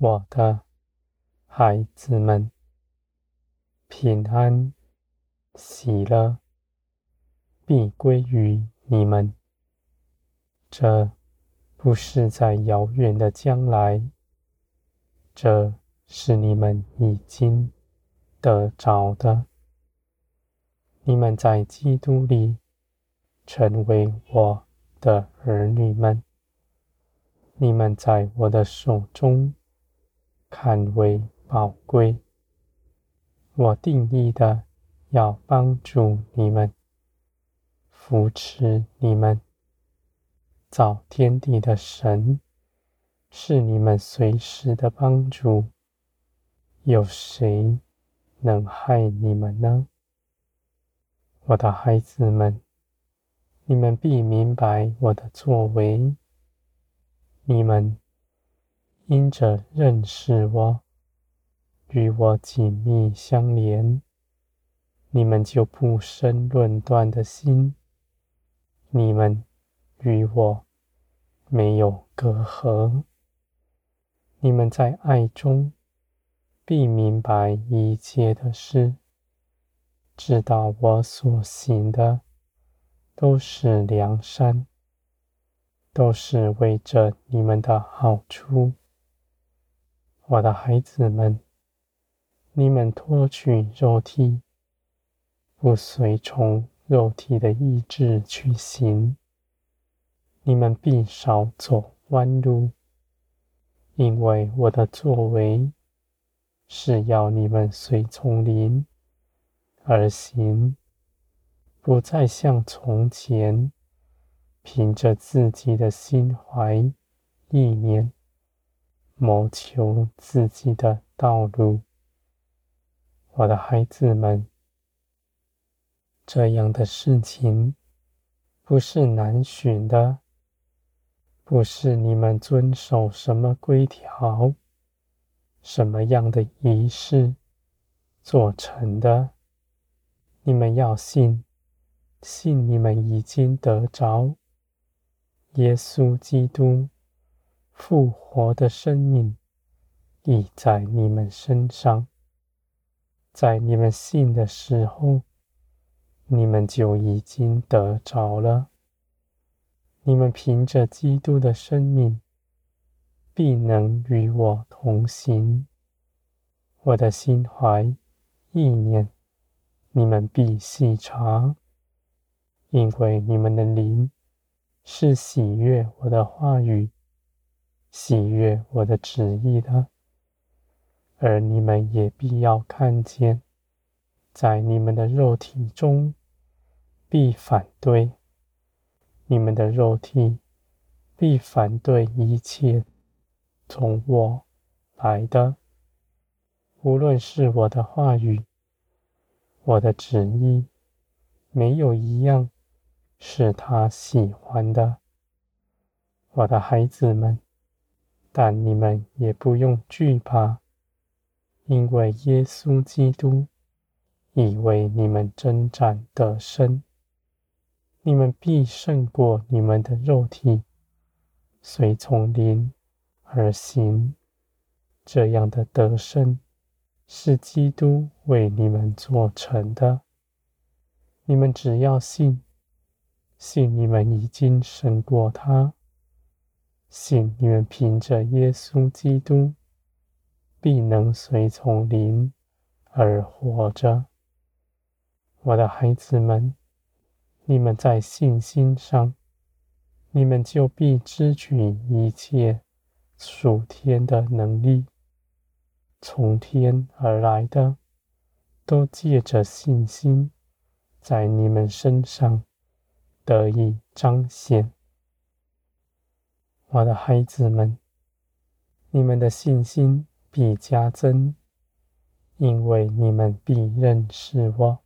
我的孩子们，平安、喜乐必归于你们。这不是在遥远的将来，这是你们已经得着的。你们在基督里成为我的儿女们，你们在我的手中看为宝贵。我定义的要帮助你们，扶持你们。造天地的神是你们随时的帮助，有谁能害你们呢？我的孩子们，你们必明白我的作为。你们因着认识我，与我紧密相连，你们就不生论断的心。你们。与我没有隔阂，你们在爱中必明白一切的事，知道我所行的都是良善，都是为着你们的好处。我的孩子们，你们脱去肉体，不随从肉体的意志去行。你们必少走弯路，因为我的作为是要你们随从灵而行，不再像从前凭着自己的心怀意念，谋求自己的道路。我的孩子们，这样的事情不是难寻的。不是你们遵守什么规条、什么样的仪式做成的。你们要信，信你们已经得着耶稣基督复活的生命，已在你们身上。在你们信的时候，你们就已经得着了。你们凭着基督的生命，必能与我同行。我的心怀意念，你们必细察，因为你们的灵是喜悦我的话语、喜悦我的旨意的。而你们也必要看见，在你们的肉体中必反对。你们的肉体必反对一切从我来的，无论是我的话语、我的旨意，没有一样是他喜欢的。我的孩子们，但你们也不用惧怕，因为耶稣基督已为你们征战得胜。你们必胜过你们的肉体，随从灵而行。这样的得胜是基督为你们做成的。你们只要信，信你们已经胜过他，信你们凭着耶稣基督必能随从灵而活着。我的孩子们。你们在信心上，你们就必支取一切属天的能力，从天而来的，都借着信心，在你们身上得以彰显。我的孩子们，你们的信心必加增，因为你们必认识我。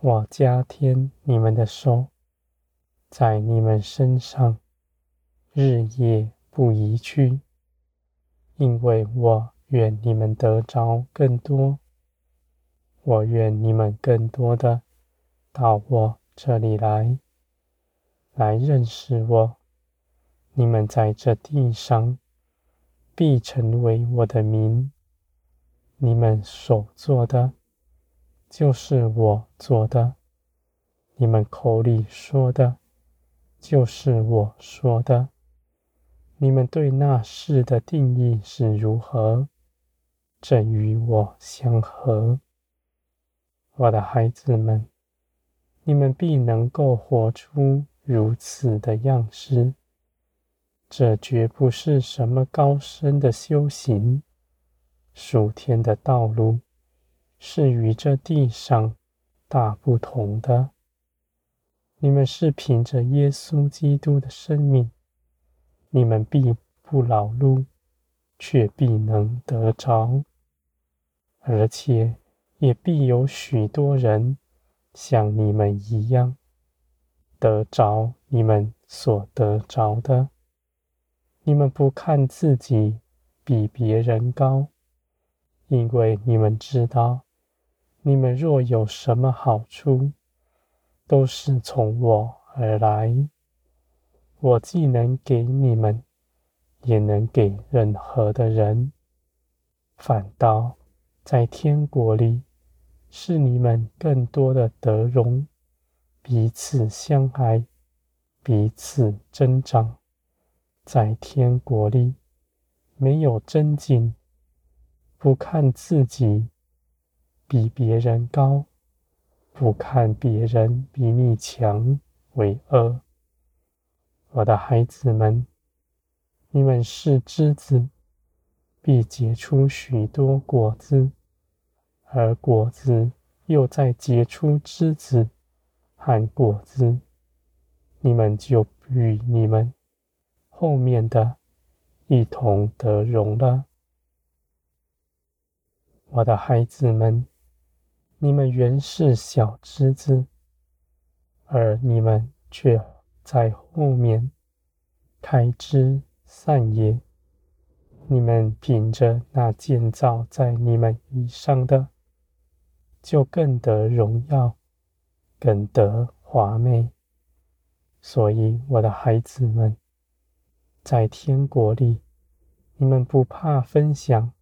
我加添你们的手，在你们身上日夜不移去，因为我愿你们得着更多。我愿你们更多的到我这里来，来认识我。你们在这地上必成为我的名。你们所做的，就是我做的；你们口里说的，就是我说的。你们对那事的定义是如何，正与我相合。我的孩子们，你们必能够活出如此的样式。这绝不是什么高深的修行。属天的道路是与这地上大不同的。你们是凭着耶稣基督的生命。你们必不劳碌，却必能得着，而且也必有许多人像你们一样得着你们所得着的。你们不看自己比别人高，因为你们知道，你们若有什么好处，都是从我而来。我既能给你们，也能给任何的人。反倒在天国里，是你们更多的得荣，彼此相爱，彼此增长。在天国里，没有真经，不看自己比别人高，不看别人比你强为恶。我的孩子们，你们是枝子，必结出许多果子；而果子又再结出枝子和果子，你们就与你们后面的一同得荣了。我的孩子们，你们原是小枝子，而你们却在后面开枝散叶，你们凭着那建造在你们以上的，就更得荣耀，更得华美。所以，我的孩子们，在天国里，你们不怕分享，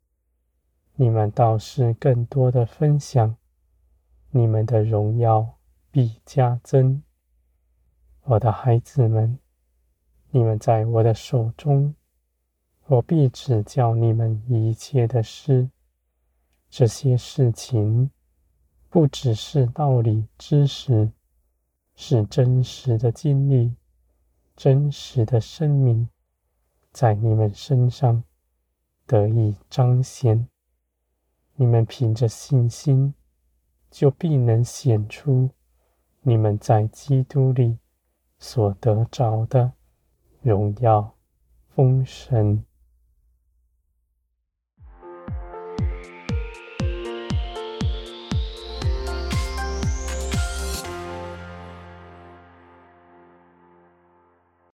你们倒是更多的分享，你们的荣耀必加增。我的孩子们，你们在我的手中，我必指教你们一切的事。这些事情不只是道理知识，是真实的经历，真实的生命，在你们身上得以彰显。你们凭着信心，就必能显出你们在基督里。所得着的荣耀丰盛。